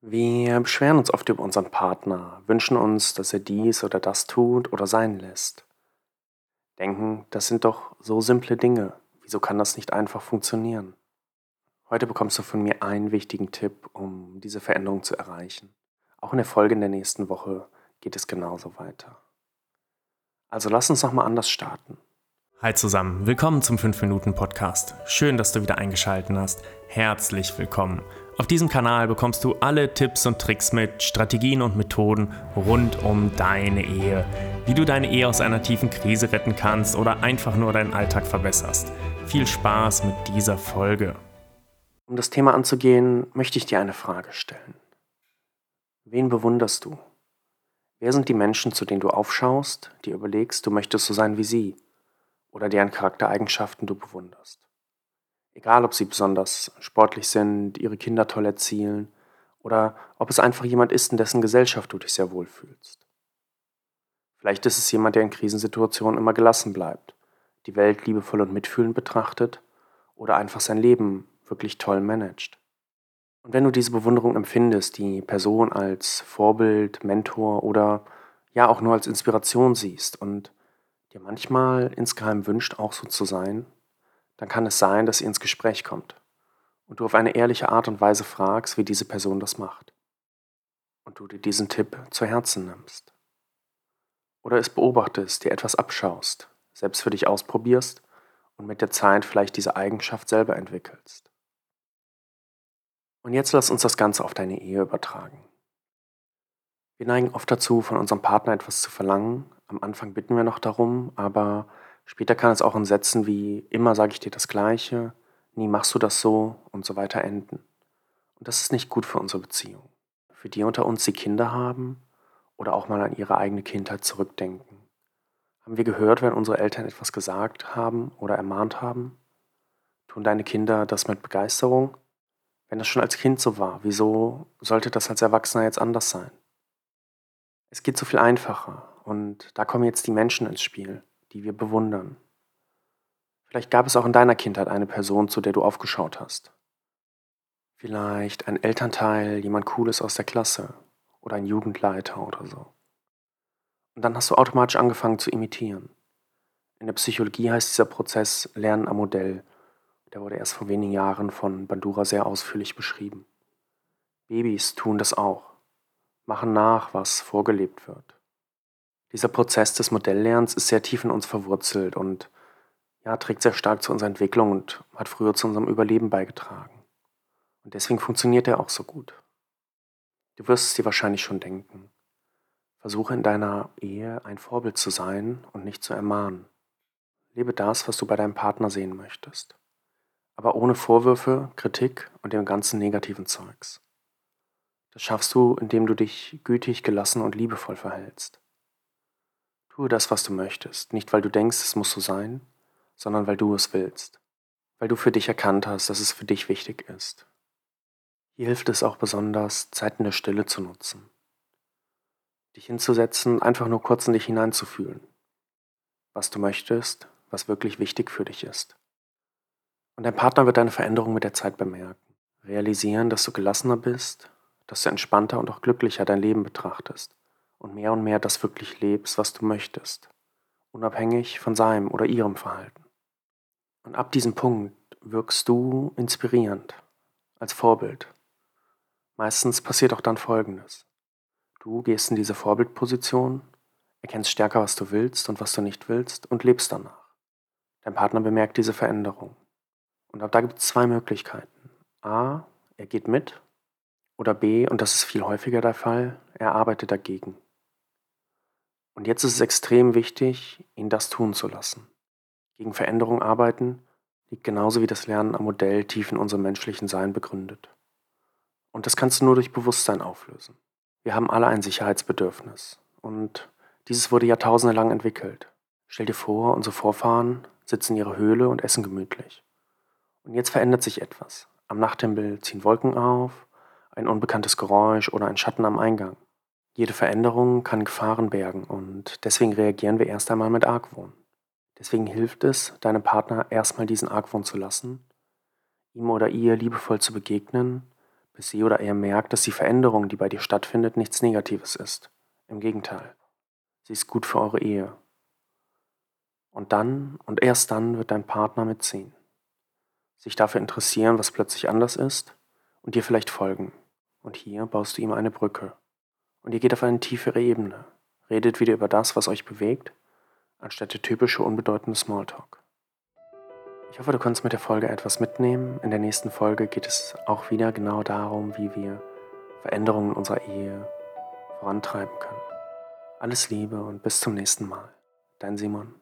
Wir beschweren uns oft über unseren Partner, wünschen uns, dass er dies oder das tut oder sein lässt. Denken, das sind doch so simple Dinge. Wieso kann das nicht einfach funktionieren? Heute bekommst du von mir einen wichtigen Tipp, um diese Veränderung zu erreichen. Auch in der Folge in der nächsten Woche geht es genauso weiter. Also lass uns nochmal anders starten. Hi zusammen, willkommen zum 5-Minuten-Podcast. Schön, dass du wieder eingeschaltet hast. Herzlich willkommen. Auf diesem Kanal bekommst du alle Tipps und Tricks mit, Strategien und Methoden rund um deine Ehe. Wie du deine Ehe aus einer tiefen Krise retten kannst oder einfach nur deinen Alltag verbesserst. Viel Spaß mit dieser Folge. Um das Thema anzugehen, möchte ich dir eine Frage stellen. Wen bewunderst du? Wer sind die Menschen, zu denen du aufschaust, die überlegst, du möchtest so sein wie sie? oder deren Charaktereigenschaften du bewunderst. Egal, ob sie besonders sportlich sind, ihre Kinder toll erzielen oder ob es einfach jemand ist, in dessen Gesellschaft du dich sehr wohl fühlst. Vielleicht ist es jemand, der in Krisensituationen immer gelassen bleibt, die Welt liebevoll und mitfühlend betrachtet oder einfach sein Leben wirklich toll managt. Und wenn du diese Bewunderung empfindest, die Person als Vorbild, Mentor oder ja auch nur als Inspiration siehst und dir manchmal insgeheim wünscht, auch so zu sein, dann kann es sein, dass ihr ins Gespräch kommt und du auf eine ehrliche Art und Weise fragst, wie diese Person das macht. Und du dir diesen Tipp zu Herzen nimmst. Oder es beobachtest, dir etwas abschaust, selbst für dich ausprobierst und mit der Zeit vielleicht diese Eigenschaft selber entwickelst. Und jetzt lass uns das Ganze auf deine Ehe übertragen. Wir neigen oft dazu, von unserem Partner etwas zu verlangen, am Anfang bitten wir noch darum, aber später kann es auch in Sätzen wie immer sage ich dir das Gleiche, nie machst du das so und so weiter enden. Und das ist nicht gut für unsere Beziehung. Für die unter uns, die Kinder haben oder auch mal an ihre eigene Kindheit zurückdenken. Haben wir gehört, wenn unsere Eltern etwas gesagt haben oder ermahnt haben? Tun deine Kinder das mit Begeisterung? Wenn das schon als Kind so war, wieso sollte das als Erwachsener jetzt anders sein? Es geht so viel einfacher und da kommen jetzt die Menschen ins Spiel, die wir bewundern. Vielleicht gab es auch in deiner Kindheit eine Person, zu der du aufgeschaut hast. Vielleicht ein Elternteil, jemand Cooles aus der Klasse oder ein Jugendleiter oder so. Und dann hast du automatisch angefangen zu imitieren. In der Psychologie heißt dieser Prozess Lernen am Modell. Der wurde erst vor wenigen Jahren von Bandura sehr ausführlich beschrieben. Babys tun das auch, machen nach, was vorgelebt wird. Dieser Prozess des Modelllernens ist sehr tief in uns verwurzelt und ja, trägt sehr stark zu unserer Entwicklung und hat früher zu unserem Überleben beigetragen. Und deswegen funktioniert er auch so gut. Du wirst es dir wahrscheinlich schon denken. Versuche in deiner Ehe ein Vorbild zu sein und nicht zu ermahnen. Lebe das, was du bei deinem Partner sehen möchtest. Aber ohne Vorwürfe, Kritik und dem ganzen negativen Zeugs. Das schaffst du, indem du dich gütig, gelassen und liebevoll verhältst. Tue das, was du möchtest, nicht weil du denkst, es muss so sein, sondern weil du es willst, weil du für dich erkannt hast, dass es für dich wichtig ist. Hier hilft es auch besonders, Zeiten der Stille zu nutzen. Dich hinzusetzen, einfach nur kurz in dich hineinzufühlen. Was du möchtest, was wirklich wichtig für dich ist. Und dein Partner wird deine Veränderung mit der Zeit bemerken. Realisieren, dass du gelassener bist, dass du entspannter und auch glücklicher dein Leben betrachtest und mehr und mehr das wirklich lebst, was du möchtest, unabhängig von seinem oder ihrem Verhalten. Und ab diesem Punkt wirkst du inspirierend, als Vorbild. Meistens passiert auch dann Folgendes. Du gehst in diese Vorbildposition, erkennst stärker, was du willst und was du nicht willst und lebst danach. Dein Partner bemerkt diese Veränderung. Und ab da gibt es zwei Möglichkeiten. A, er geht mit. Oder B, und das ist viel häufiger der Fall, er arbeitet dagegen. Und jetzt ist es extrem wichtig, ihn das tun zu lassen. Gegen Veränderung arbeiten liegt genauso wie das Lernen am Modell tief in unserem menschlichen Sein begründet. Und das kannst du nur durch Bewusstsein auflösen. Wir haben alle ein Sicherheitsbedürfnis und dieses wurde jahrtausende lang entwickelt. Stell dir vor, unsere Vorfahren sitzen in ihrer Höhle und essen gemütlich. Und jetzt verändert sich etwas. Am Nachthimmel ziehen Wolken auf, ein unbekanntes Geräusch oder ein Schatten am Eingang. Jede Veränderung kann Gefahren bergen und deswegen reagieren wir erst einmal mit Argwohn. Deswegen hilft es, deinem Partner erstmal diesen Argwohn zu lassen, ihm oder ihr liebevoll zu begegnen, bis sie oder er merkt, dass die Veränderung, die bei dir stattfindet, nichts Negatives ist. Im Gegenteil, sie ist gut für eure Ehe. Und dann und erst dann wird dein Partner mitziehen, sich dafür interessieren, was plötzlich anders ist und dir vielleicht folgen. Und hier baust du ihm eine Brücke. Und ihr geht auf eine tiefere Ebene, redet wieder über das, was euch bewegt, anstatt der typische unbedeutende Smalltalk. Ich hoffe, du kannst mit der Folge etwas mitnehmen. In der nächsten Folge geht es auch wieder genau darum, wie wir Veränderungen in unserer Ehe vorantreiben können. Alles Liebe und bis zum nächsten Mal. Dein Simon.